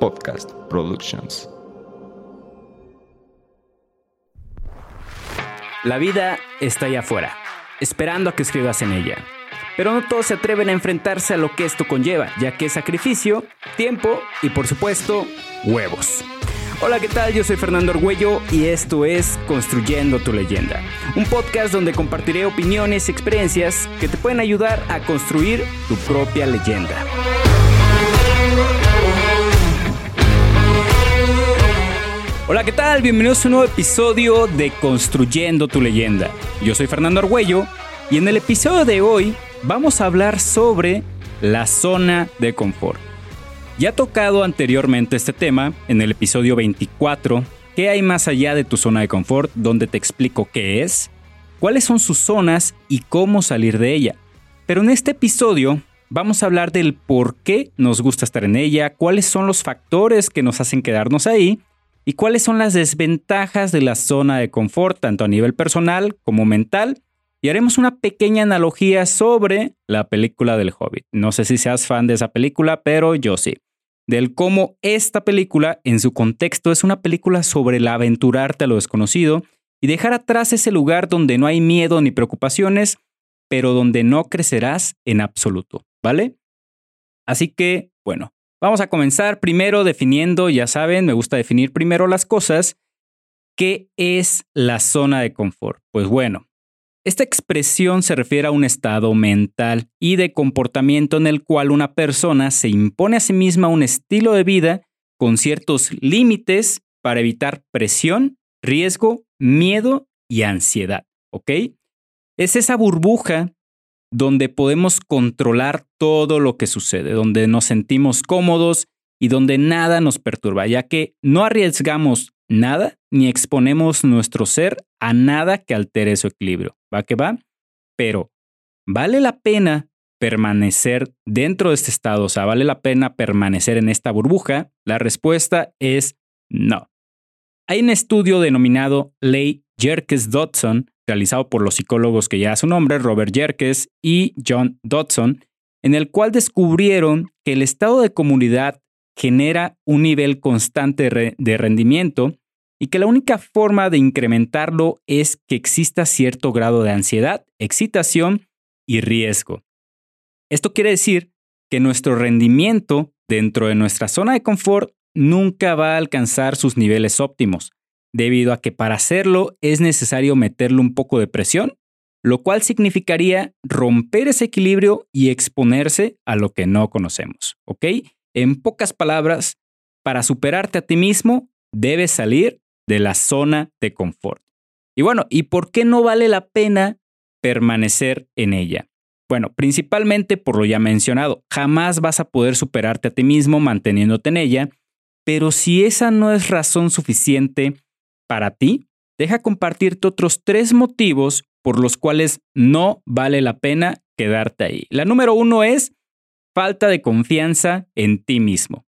Podcast Productions. La vida está allá afuera, esperando a que escribas en ella. Pero no todos se atreven a enfrentarse a lo que esto conlleva, ya que es sacrificio, tiempo y por supuesto, huevos. Hola, ¿qué tal? Yo soy Fernando Argüello y esto es Construyendo tu leyenda, un podcast donde compartiré opiniones y experiencias que te pueden ayudar a construir tu propia leyenda. Hola, ¿qué tal? Bienvenidos a un nuevo episodio de Construyendo tu leyenda. Yo soy Fernando Argüello y en el episodio de hoy vamos a hablar sobre la zona de confort. Ya he tocado anteriormente este tema en el episodio 24, ¿qué hay más allá de tu zona de confort? Donde te explico qué es, cuáles son sus zonas y cómo salir de ella. Pero en este episodio vamos a hablar del por qué nos gusta estar en ella, cuáles son los factores que nos hacen quedarnos ahí y cuáles son las desventajas de la zona de confort, tanto a nivel personal como mental. Y haremos una pequeña analogía sobre la película del Hobbit. No sé si seas fan de esa película, pero yo sí del cómo esta película, en su contexto, es una película sobre el aventurarte a lo desconocido y dejar atrás ese lugar donde no hay miedo ni preocupaciones, pero donde no crecerás en absoluto, ¿vale? Así que, bueno, vamos a comenzar primero definiendo, ya saben, me gusta definir primero las cosas. ¿Qué es la zona de confort? Pues bueno, esta expresión se refiere a un estado mental y de comportamiento en el cual una persona se impone a sí misma un estilo de vida con ciertos límites para evitar presión, riesgo, miedo y ansiedad. ¿Ok? Es esa burbuja donde podemos controlar todo lo que sucede, donde nos sentimos cómodos y donde nada nos perturba, ya que no arriesgamos nada ni exponemos nuestro ser a nada que altere su equilibrio. ¿Va que va? Pero, ¿vale la pena permanecer dentro de este estado? O sea, ¿vale la pena permanecer en esta burbuja? La respuesta es no. Hay un estudio denominado Ley Jerkes-Dodson, realizado por los psicólogos que ya su nombre, Robert Jerkes y John Dodson, en el cual descubrieron que el estado de comunidad genera un nivel constante de rendimiento y que la única forma de incrementarlo es que exista cierto grado de ansiedad, excitación y riesgo. Esto quiere decir que nuestro rendimiento dentro de nuestra zona de confort nunca va a alcanzar sus niveles óptimos, debido a que para hacerlo es necesario meterle un poco de presión, lo cual significaría romper ese equilibrio y exponerse a lo que no conocemos, ¿ok? En pocas palabras, para superarte a ti mismo, debes salir de la zona de confort. Y bueno, ¿y por qué no vale la pena permanecer en ella? Bueno, principalmente por lo ya mencionado, jamás vas a poder superarte a ti mismo manteniéndote en ella, pero si esa no es razón suficiente para ti, deja compartirte otros tres motivos por los cuales no vale la pena quedarte ahí. La número uno es falta de confianza en ti mismo.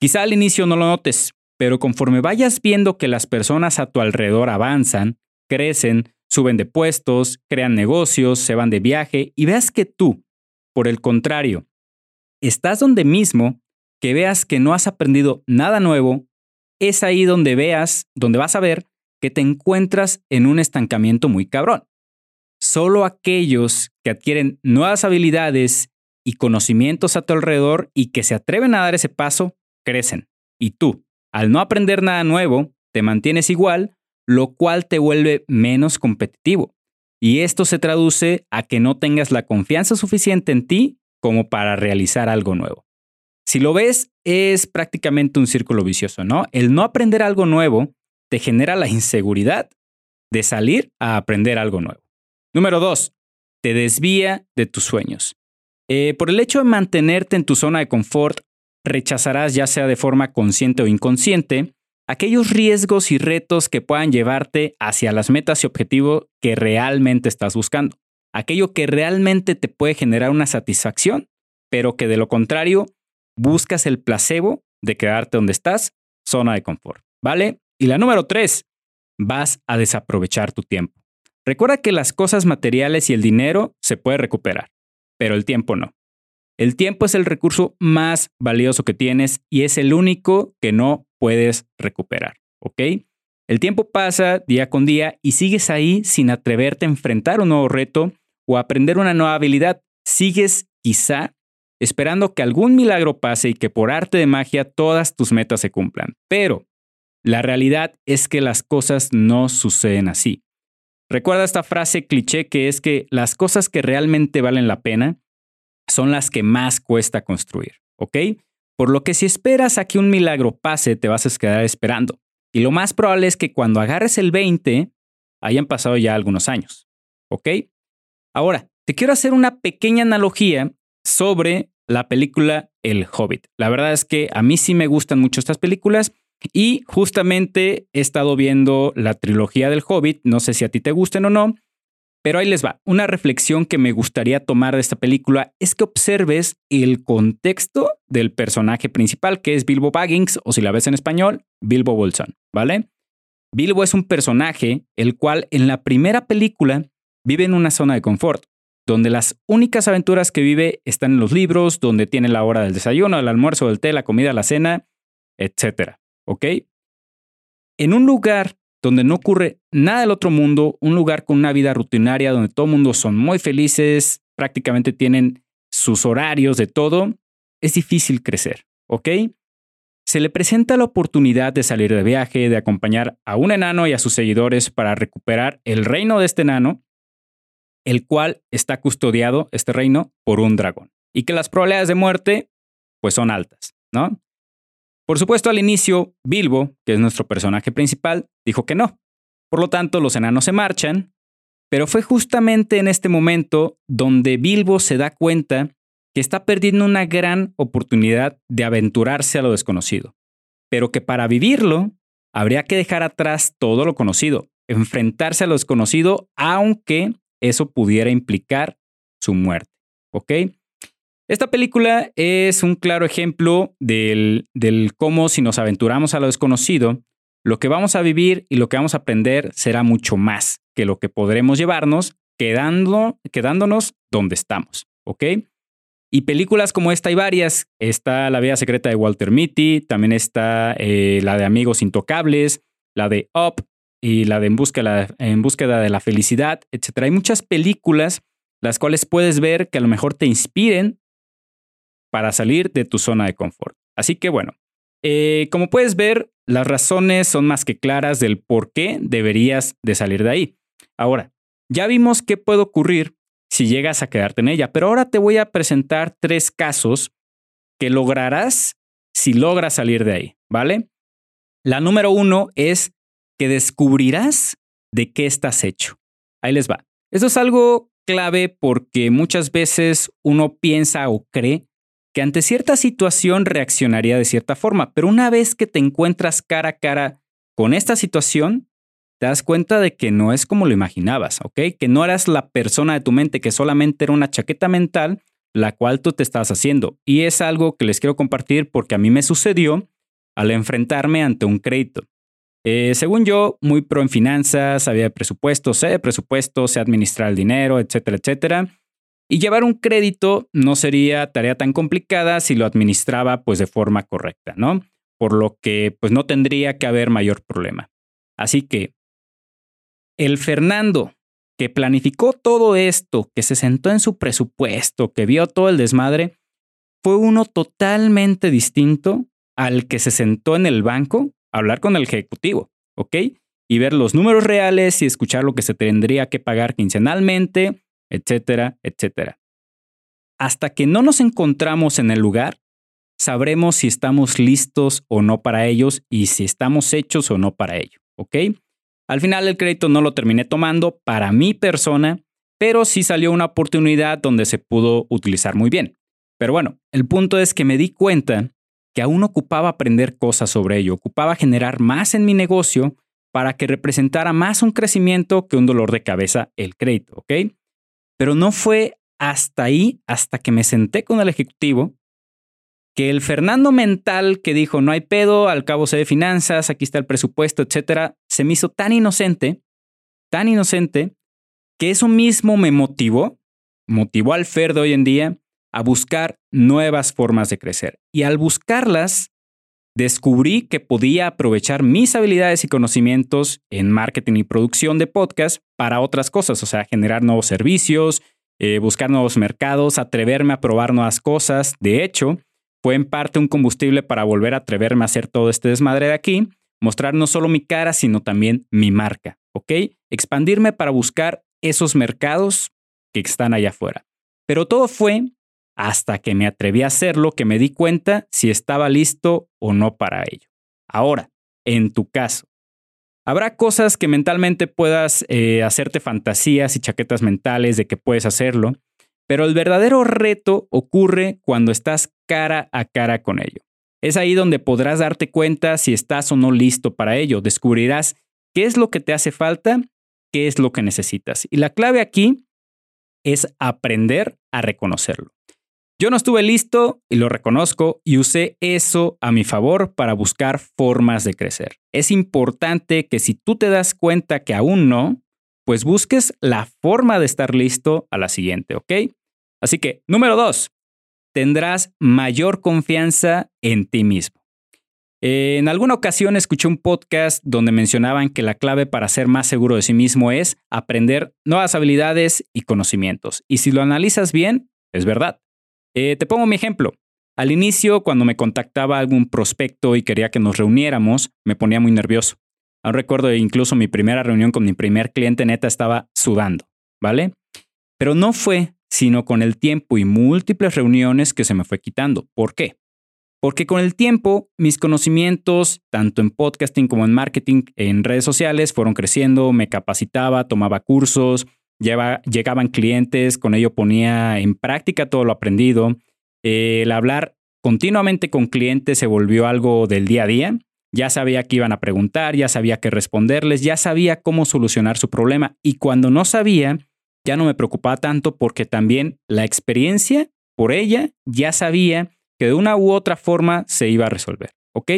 Quizá al inicio no lo notes, pero conforme vayas viendo que las personas a tu alrededor avanzan, crecen, suben de puestos, crean negocios, se van de viaje y veas que tú, por el contrario, estás donde mismo, que veas que no has aprendido nada nuevo, es ahí donde veas, donde vas a ver que te encuentras en un estancamiento muy cabrón. Solo aquellos que adquieren nuevas habilidades y conocimientos a tu alrededor y que se atreven a dar ese paso, crecen. Y tú, al no aprender nada nuevo, te mantienes igual, lo cual te vuelve menos competitivo. Y esto se traduce a que no tengas la confianza suficiente en ti como para realizar algo nuevo. Si lo ves, es prácticamente un círculo vicioso, ¿no? El no aprender algo nuevo te genera la inseguridad de salir a aprender algo nuevo. Número dos, te desvía de tus sueños. Eh, por el hecho de mantenerte en tu zona de confort, rechazarás ya sea de forma consciente o inconsciente aquellos riesgos y retos que puedan llevarte hacia las metas y objetivos que realmente estás buscando. Aquello que realmente te puede generar una satisfacción, pero que de lo contrario buscas el placebo de quedarte donde estás, zona de confort. ¿Vale? Y la número tres, vas a desaprovechar tu tiempo. Recuerda que las cosas materiales y el dinero se puede recuperar, pero el tiempo no. El tiempo es el recurso más valioso que tienes y es el único que no puedes recuperar, ¿ok? El tiempo pasa día con día y sigues ahí sin atreverte a enfrentar un nuevo reto o aprender una nueva habilidad. Sigues quizá esperando que algún milagro pase y que por arte de magia todas tus metas se cumplan. Pero la realidad es que las cosas no suceden así. Recuerda esta frase cliché que es que las cosas que realmente valen la pena son las que más cuesta construir, ¿ok? Por lo que si esperas a que un milagro pase, te vas a quedar esperando. Y lo más probable es que cuando agarres el 20, hayan pasado ya algunos años, ¿ok? Ahora, te quiero hacer una pequeña analogía sobre la película El Hobbit. La verdad es que a mí sí me gustan mucho estas películas y justamente he estado viendo la trilogía del Hobbit, no sé si a ti te gusten o no, pero ahí les va. Una reflexión que me gustaría tomar de esta película es que observes el contexto del personaje principal, que es Bilbo Baggins, o si la ves en español, Bilbo Bolson, ¿vale? Bilbo es un personaje el cual en la primera película vive en una zona de confort, donde las únicas aventuras que vive están en los libros, donde tiene la hora del desayuno, el almuerzo, del té, la comida, la cena, etc. ¿Ok? En un lugar donde no ocurre nada del otro mundo, un lugar con una vida rutinaria donde todo el mundo son muy felices, prácticamente tienen sus horarios de todo, es difícil crecer, ¿ok? Se le presenta la oportunidad de salir de viaje, de acompañar a un enano y a sus seguidores para recuperar el reino de este enano el cual está custodiado, este reino, por un dragón. Y que las probabilidades de muerte, pues son altas, ¿no? Por supuesto, al inicio, Bilbo, que es nuestro personaje principal, dijo que no. Por lo tanto, los enanos se marchan, pero fue justamente en este momento donde Bilbo se da cuenta que está perdiendo una gran oportunidad de aventurarse a lo desconocido, pero que para vivirlo habría que dejar atrás todo lo conocido, enfrentarse a lo desconocido, aunque eso pudiera implicar su muerte. ¿Ok? Esta película es un claro ejemplo del, del, cómo si nos aventuramos a lo desconocido, lo que vamos a vivir y lo que vamos a aprender será mucho más que lo que podremos llevarnos quedando, quedándonos donde estamos. ¿Ok? Y películas como esta hay varias. Está La vida secreta de Walter Mitty, también está eh, la de Amigos Intocables, la de Up, y la de en búsqueda, de la felicidad, etc. Hay muchas películas las cuales puedes ver que a lo mejor te inspiren para salir de tu zona de confort. Así que bueno, eh, como puedes ver, las razones son más que claras del por qué deberías de salir de ahí. Ahora, ya vimos qué puede ocurrir si llegas a quedarte en ella, pero ahora te voy a presentar tres casos que lograrás si logras salir de ahí, ¿vale? La número uno es que descubrirás de qué estás hecho. Ahí les va. Eso es algo clave porque muchas veces uno piensa o cree que ante cierta situación reaccionaría de cierta forma, pero una vez que te encuentras cara a cara con esta situación, te das cuenta de que no es como lo imaginabas, ¿ok? Que no eras la persona de tu mente, que solamente era una chaqueta mental la cual tú te estabas haciendo. Y es algo que les quiero compartir porque a mí me sucedió al enfrentarme ante un crédito. Eh, según yo, muy pro en finanzas, sabía de presupuesto, sé de presupuesto, sé administrar el dinero, etcétera, etcétera. Y llevar un crédito no sería tarea tan complicada si lo administraba pues de forma correcta, ¿no? Por lo que pues no tendría que haber mayor problema. Así que el Fernando que planificó todo esto, que se sentó en su presupuesto, que vio todo el desmadre, fue uno totalmente distinto al que se sentó en el banco hablar con el ejecutivo, ¿ok? Y ver los números reales y escuchar lo que se tendría que pagar quincenalmente, etcétera, etcétera. Hasta que no nos encontramos en el lugar, sabremos si estamos listos o no para ellos y si estamos hechos o no para ello, ¿ok? Al final el crédito no lo terminé tomando para mi persona, pero sí salió una oportunidad donde se pudo utilizar muy bien. Pero bueno, el punto es que me di cuenta que aún ocupaba aprender cosas sobre ello, ocupaba generar más en mi negocio para que representara más un crecimiento que un dolor de cabeza el crédito, ¿ok? Pero no fue hasta ahí, hasta que me senté con el ejecutivo, que el Fernando mental que dijo, no hay pedo, al cabo sé de finanzas, aquí está el presupuesto, etcétera, se me hizo tan inocente, tan inocente, que eso mismo me motivó, motivó al Fer de hoy en día a buscar nuevas formas de crecer. Y al buscarlas, descubrí que podía aprovechar mis habilidades y conocimientos en marketing y producción de podcast para otras cosas, o sea, generar nuevos servicios, eh, buscar nuevos mercados, atreverme a probar nuevas cosas. De hecho, fue en parte un combustible para volver a atreverme a hacer todo este desmadre de aquí, mostrar no solo mi cara, sino también mi marca, ¿ok? Expandirme para buscar esos mercados que están allá afuera. Pero todo fue hasta que me atreví a hacerlo que me di cuenta si estaba listo o no para ello. Ahora, en tu caso, habrá cosas que mentalmente puedas eh, hacerte fantasías y chaquetas mentales de que puedes hacerlo, pero el verdadero reto ocurre cuando estás cara a cara con ello. Es ahí donde podrás darte cuenta si estás o no listo para ello. Descubrirás qué es lo que te hace falta, qué es lo que necesitas. Y la clave aquí es aprender a reconocerlo. Yo no estuve listo y lo reconozco y usé eso a mi favor para buscar formas de crecer. Es importante que si tú te das cuenta que aún no, pues busques la forma de estar listo a la siguiente, ¿ok? Así que, número dos, tendrás mayor confianza en ti mismo. En alguna ocasión escuché un podcast donde mencionaban que la clave para ser más seguro de sí mismo es aprender nuevas habilidades y conocimientos. Y si lo analizas bien, es verdad. Eh, te pongo mi ejemplo. Al inicio, cuando me contactaba algún prospecto y quería que nos reuniéramos, me ponía muy nervioso. Aún recuerdo incluso mi primera reunión con mi primer cliente neta estaba sudando, ¿vale? Pero no fue sino con el tiempo y múltiples reuniones que se me fue quitando. ¿Por qué? Porque con el tiempo mis conocimientos, tanto en podcasting como en marketing, en redes sociales, fueron creciendo, me capacitaba, tomaba cursos, llegaban clientes, con ello ponía en práctica todo lo aprendido. el hablar continuamente con clientes se volvió algo del día a día. Ya sabía que iban a preguntar, ya sabía qué responderles, ya sabía cómo solucionar su problema y cuando no sabía, ya no me preocupaba tanto porque también la experiencia por ella ya sabía que de una u otra forma se iba a resolver, ¿ok?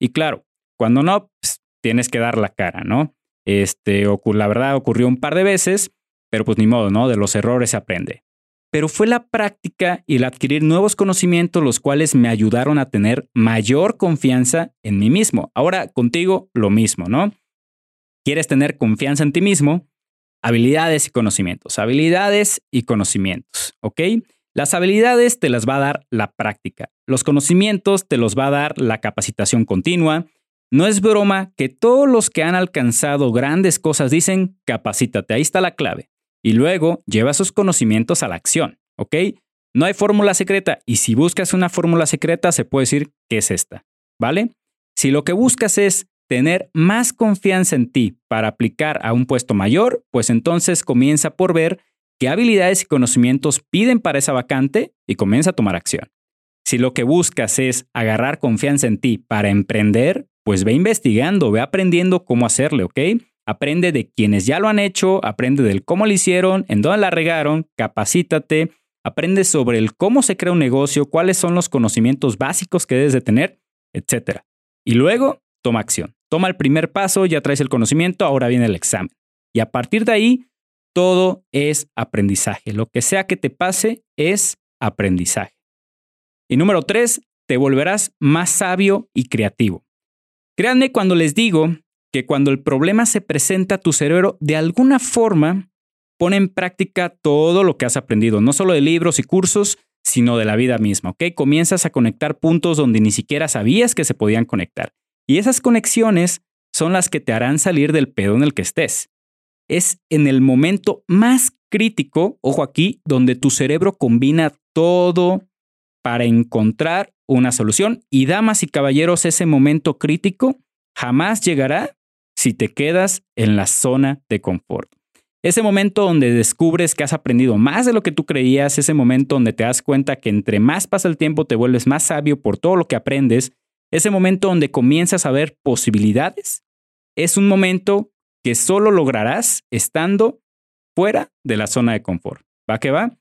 Y claro, cuando no, pues, tienes que dar la cara, ¿no? Este, la verdad ocurrió un par de veces, pero pues ni modo, ¿no? De los errores se aprende. Pero fue la práctica y el adquirir nuevos conocimientos los cuales me ayudaron a tener mayor confianza en mí mismo. Ahora contigo lo mismo, ¿no? ¿Quieres tener confianza en ti mismo? Habilidades y conocimientos. Habilidades y conocimientos, ¿ok? Las habilidades te las va a dar la práctica. Los conocimientos te los va a dar la capacitación continua. No es broma que todos los que han alcanzado grandes cosas dicen capacítate. Ahí está la clave y luego lleva sus conocimientos a la acción, ¿ok? No hay fórmula secreta y si buscas una fórmula secreta se puede decir que es esta, ¿vale? Si lo que buscas es tener más confianza en ti para aplicar a un puesto mayor, pues entonces comienza por ver qué habilidades y conocimientos piden para esa vacante y comienza a tomar acción. Si lo que buscas es agarrar confianza en ti para emprender, pues ve investigando, ve aprendiendo cómo hacerle, ¿ok? Aprende de quienes ya lo han hecho, aprende del cómo lo hicieron, en dónde la regaron, capacítate, aprende sobre el cómo se crea un negocio, cuáles son los conocimientos básicos que debes de tener, etc. Y luego, toma acción. Toma el primer paso, ya traes el conocimiento, ahora viene el examen. Y a partir de ahí, todo es aprendizaje. Lo que sea que te pase es aprendizaje. Y número tres, te volverás más sabio y creativo. Créanme cuando les digo que cuando el problema se presenta, tu cerebro de alguna forma pone en práctica todo lo que has aprendido, no solo de libros y cursos, sino de la vida misma, ¿ok? Comienzas a conectar puntos donde ni siquiera sabías que se podían conectar. Y esas conexiones son las que te harán salir del pedo en el que estés. Es en el momento más crítico, ojo aquí, donde tu cerebro combina todo para encontrar una solución. Y damas y caballeros, ese momento crítico jamás llegará si te quedas en la zona de confort. Ese momento donde descubres que has aprendido más de lo que tú creías, ese momento donde te das cuenta que entre más pasa el tiempo te vuelves más sabio por todo lo que aprendes, ese momento donde comienzas a ver posibilidades, es un momento que solo lograrás estando fuera de la zona de confort. ¿Va que va?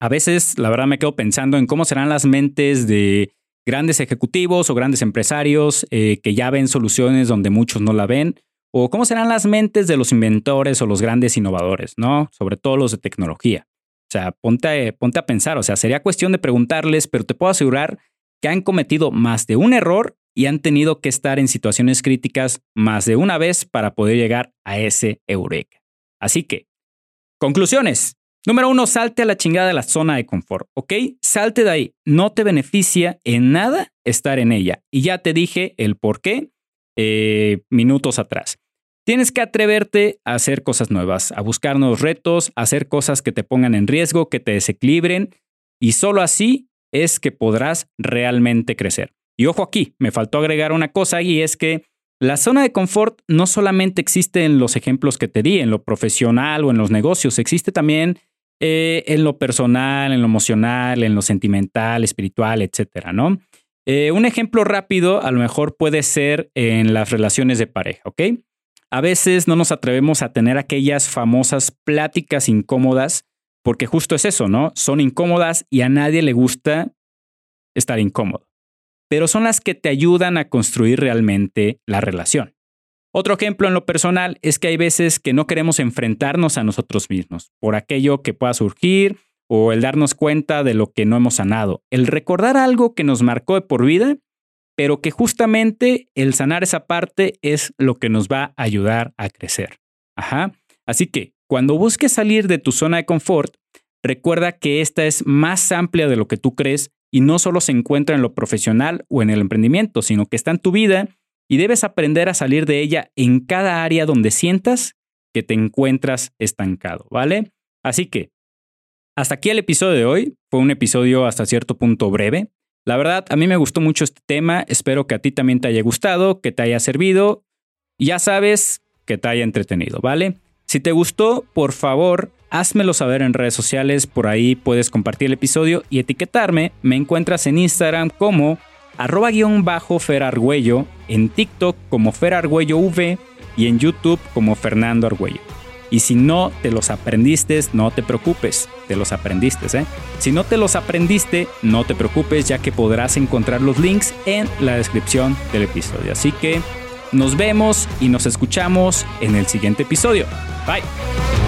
A veces, la verdad, me quedo pensando en cómo serán las mentes de grandes ejecutivos o grandes empresarios eh, que ya ven soluciones donde muchos no la ven, o cómo serán las mentes de los inventores o los grandes innovadores, ¿no? Sobre todo los de tecnología. O sea, ponte, ponte a pensar, o sea, sería cuestión de preguntarles, pero te puedo asegurar que han cometido más de un error y han tenido que estar en situaciones críticas más de una vez para poder llegar a ese eureka. Así que, conclusiones. Número uno, salte a la chingada de la zona de confort, ¿ok? Salte de ahí. No te beneficia en nada estar en ella. Y ya te dije el por qué eh, minutos atrás. Tienes que atreverte a hacer cosas nuevas, a buscar nuevos retos, a hacer cosas que te pongan en riesgo, que te desequilibren. Y solo así es que podrás realmente crecer. Y ojo aquí, me faltó agregar una cosa y es que la zona de confort no solamente existe en los ejemplos que te di, en lo profesional o en los negocios, existe también eh, en lo personal, en lo emocional, en lo sentimental, espiritual, etcétera, ¿no? Eh, un ejemplo rápido a lo mejor puede ser en las relaciones de pareja, ¿ok? A veces no nos atrevemos a tener aquellas famosas pláticas incómodas porque justo es eso, ¿no? Son incómodas y a nadie le gusta estar incómodo pero son las que te ayudan a construir realmente la relación. Otro ejemplo en lo personal es que hay veces que no queremos enfrentarnos a nosotros mismos por aquello que pueda surgir o el darnos cuenta de lo que no hemos sanado, el recordar algo que nos marcó de por vida, pero que justamente el sanar esa parte es lo que nos va a ayudar a crecer. Ajá. Así que cuando busques salir de tu zona de confort, recuerda que esta es más amplia de lo que tú crees y no solo se encuentra en lo profesional o en el emprendimiento, sino que está en tu vida y debes aprender a salir de ella en cada área donde sientas que te encuentras estancado, ¿vale? Así que, hasta aquí el episodio de hoy. Fue un episodio hasta cierto punto breve. La verdad, a mí me gustó mucho este tema. Espero que a ti también te haya gustado, que te haya servido. Ya sabes que te haya entretenido, ¿vale? Si te gustó, por favor, házmelo saber en redes sociales, por ahí puedes compartir el episodio y etiquetarme. Me encuentras en Instagram como arroba guion bajo Ferargüello, en TikTok como Ferargüello V y en YouTube como Fernando Argüello. Y si no te los aprendiste, no te preocupes, te los aprendiste, ¿eh? Si no te los aprendiste, no te preocupes, ya que podrás encontrar los links en la descripción del episodio. Así que nos vemos y nos escuchamos en el siguiente episodio. Bye.